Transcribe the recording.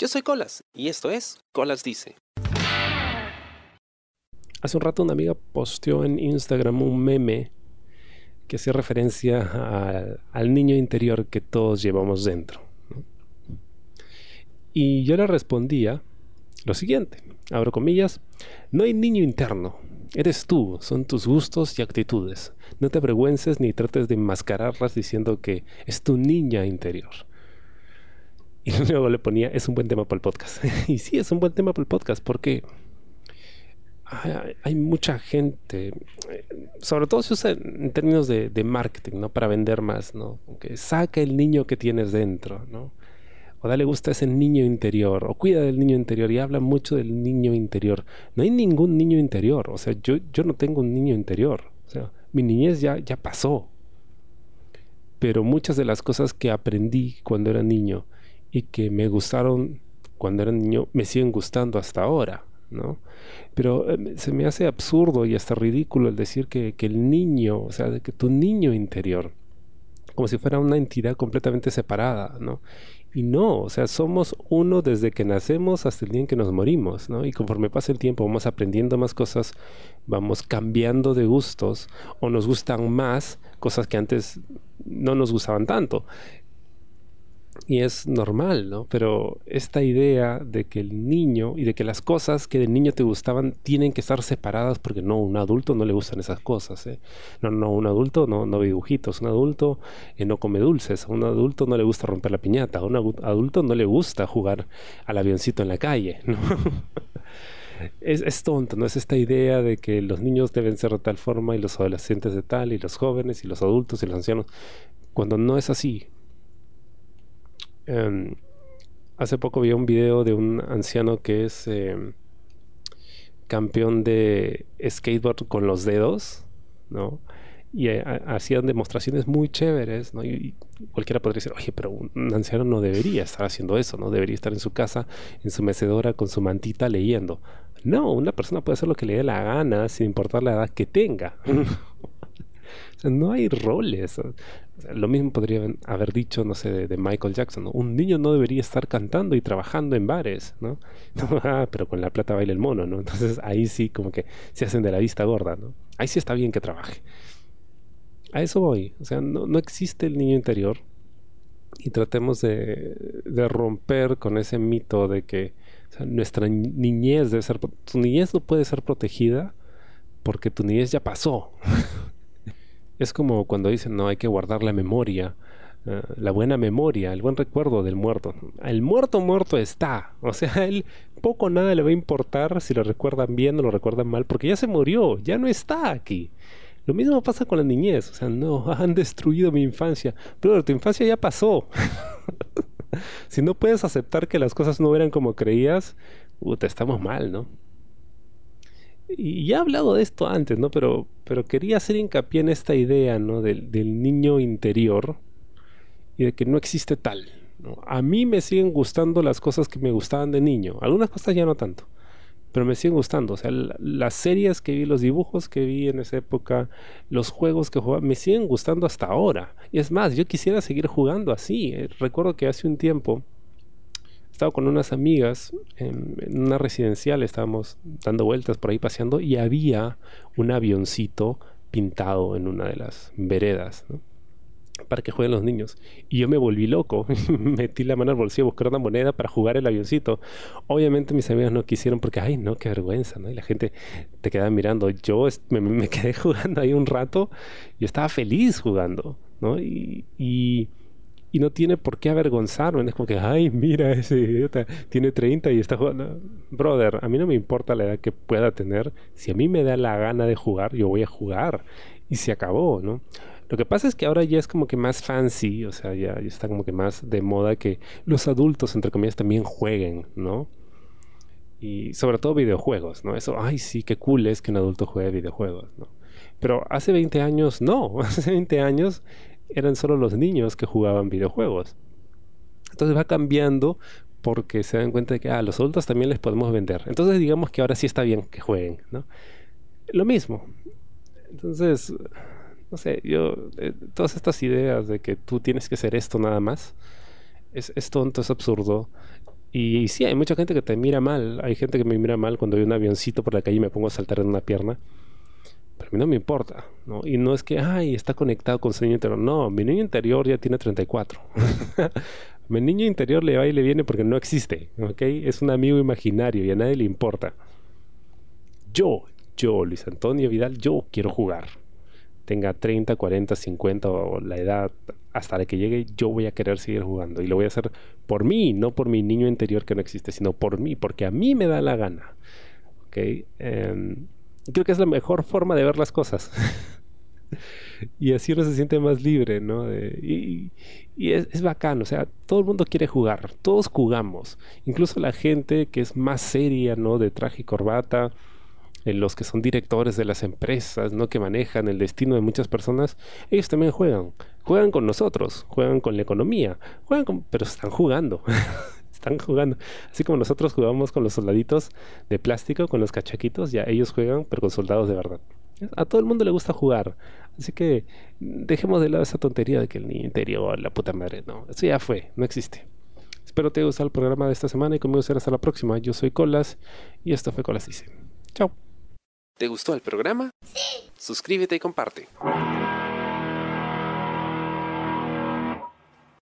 Yo soy Colas y esto es Colas Dice. Hace un rato una amiga posteó en Instagram un meme que hacía referencia al, niño interior que todos llevamos dentro. Y yo le respondía lo siguiente, abro comillas, no hay niño interno, eres tú, son tus gustos y actitudes. No te avergüences ni trates de enmascararlas diciendo que es tu niña interior. Y luego le ponía, es un buen tema para el podcast. y sí, es un buen tema para el podcast porque hay, mucha gente, sobre todo se usa en términos de, marketing, ¿no? Para vender más, ¿no? Que saca el niño que tienes dentro, ¿no? O dale gusto a ese niño interior, o cuida del niño interior, y habla mucho del niño interior. No hay ningún niño interior, o sea, yo, yo no tengo un niño interior, o mi niñez ya, ya pasó. Pero muchas de las cosas que aprendí cuando era niño y que me gustaron cuando era niño, me siguen gustando hasta ahora. ¿no? Pero em, se me hace absurdo y hasta ridículo el decir que, el niño, o sea, que tu niño interior, como si fuera una entidad completamente separada, ¿no? Y no, o sea, somos uno desde que nacemos hasta el día en que nos morimos, ¿no? Y conforme pasa el tiempo vamos aprendiendo más cosas, vamos cambiando de gustos o nos gustan más cosas que antes no nos gustaban tanto y es normal, ¿no? Pero esta idea de que el niño y de que las cosas que de niño te gustaban tienen que estar separadas porque no, un adulto no le gustan esas cosas, ¿eh? No, no, un adulto no, no dibujitos, un adulto eh, no come dulces, a un adulto no le gusta romper la piñata, a un adulto no le gusta jugar al avioncito en la calle, ¿no? es, es, tonto, ¿no? Es esta idea de que los niños deben ser de tal forma y los adolescentes de tal y los jóvenes y los adultos y los ancianos, cuando no es así. Em, hace poco vi un video de un anciano que es em, campeón de skateboard con los dedos, ¿no? Y eh, hacían demostraciones muy chéveres, ¿no? Y, cualquiera podría decir, oye, pero un anciano no debería estar haciendo eso, ¿no? Debería estar en su casa, en su mecedora, con su mantita leyendo. No, una persona puede hacer lo que le dé la gana, sin importar la edad que tenga. no hay roles. Lo mismo podría haber dicho, no sé, de, Michael Jackson. Un niño no debería estar cantando y trabajando en bares, ¿no? Ah, pero con la plata baila el mono, ¿no? Entonces ahí sí como que se hacen de la vista gorda, ¿no? Ahí sí está bien que trabaje. A eso voy. O sea, no, no existe el niño interior y tratemos de, de, romper con ese mito de que nuestra niñez debe ser... Tu niñez no puede ser protegida porque tu niñez ya pasó. Es como cuando dicen, no, hay que guardar la memoria, eh, la buena memoria, el buen recuerdo del muerto. El muerto muerto está. O sea, él poco o nada le va a importar si lo recuerdan bien o lo recuerdan mal, porque ya se murió, ya no está aquí. Lo mismo pasa con la niñez. O sea, no, han destruido mi infancia. Pero tu infancia ya pasó. si no puedes aceptar que las cosas no eran como creías, te estamos mal, ¿no? Y ya he hablado de esto antes, ¿no? Pero, pero quería hacer hincapié en esta idea, ¿no? Del, niño interior y de que no existe tal. A mí me siguen gustando las cosas que me gustaban de niño. Algunas cosas ya no tanto. Pero me siguen gustando. O sea, las series que vi, los dibujos que vi en esa época, los juegos que jugaba, me siguen gustando hasta ahora. Y es más, yo quisiera seguir jugando así. Eh, recuerdo que hace un tiempo estaba con unas amigas en, una residencial, estábamos dando vueltas por ahí paseando y había un avioncito pintado en una de las veredas, para que jueguen los niños. Y yo me volví loco, metí la mano al bolsillo a buscar una moneda para jugar el avioncito. Obviamente mis amigas no quisieron porque, ay, no, qué vergüenza, ¿no? Y la gente te quedaba mirando. Yo me, quedé jugando ahí un rato, yo estaba feliz jugando, ¿no? y no tiene por qué avergonzarme. Es como que, ay, mira, ese idiota tiene 30 y está jugando. Brother, a mí no me importa la edad que pueda tener. Si a mí me da la gana de jugar, yo voy a jugar. Y se acabó, ¿no? Lo que pasa es que ahora ya es como que más fancy, o sea, ya, ya está como que más de moda que los adultos, entre comillas, también jueguen, ¿no? Y sobre todo videojuegos, ¿no? Eso, ay, sí, qué cool es que un adulto juegue videojuegos, ¿no? Pero hace 20 años no, hace 20 años eran solo los niños que jugaban videojuegos. Entonces va cambiando porque se dan cuenta de que a ah, los adultos también les podemos vender. Entonces digamos que ahora sí está bien que jueguen, ¿no? Lo mismo. Entonces, no sé, yo, eh, todas estas ideas de que tú tienes que hacer esto nada más, es, es tonto, es absurdo. Y sí, hay mucha gente que te mira mal. Hay gente que me mira mal cuando hay un avioncito por la calle y me pongo a saltar en una pierna. A mí no me importa. Y no es que, ay, está conectado con su niño interior. No, mi niño interior ya tiene 34. mi niño interior le va y le viene porque no existe, ¿ok? Es un amigo imaginario y a nadie le importa. Yo, yo, Luis Antonio Vidal, yo quiero jugar. Tenga 30, 40, 50 o la edad hasta la que llegue, yo voy a querer seguir jugando. Y lo voy a hacer por mí, no por mi niño interior que no existe, sino por mí, porque a mí me da la gana. ¿Ok? Creo que es la mejor forma de ver las cosas. y así uno se siente más libre, ¿no? y, es, es, bacán, o sea, todo el mundo quiere jugar, todos jugamos, incluso la gente que es más seria, ¿no? De traje y corbata, eh, los que son directores de las empresas, ¿no? Que manejan el destino de muchas personas, ellos también juegan, juegan con nosotros, juegan con la economía, juegan con, pero están jugando. están jugando. Así como nosotros jugamos con los soldaditos de plástico, con los cachaquitos, ya ellos juegan, pero con soldados de verdad. A todo el mundo le gusta jugar. Así que dejemos de lado esa tontería de que el niño interior, la puta madre, no. Eso ya fue, no existe. Espero te haya gustado el programa de esta semana y conmigo será hasta la próxima. Yo soy Colas y esto fue Colas Dice. Chao. ¿Te gustó el programa? Sí. Suscríbete y comparte.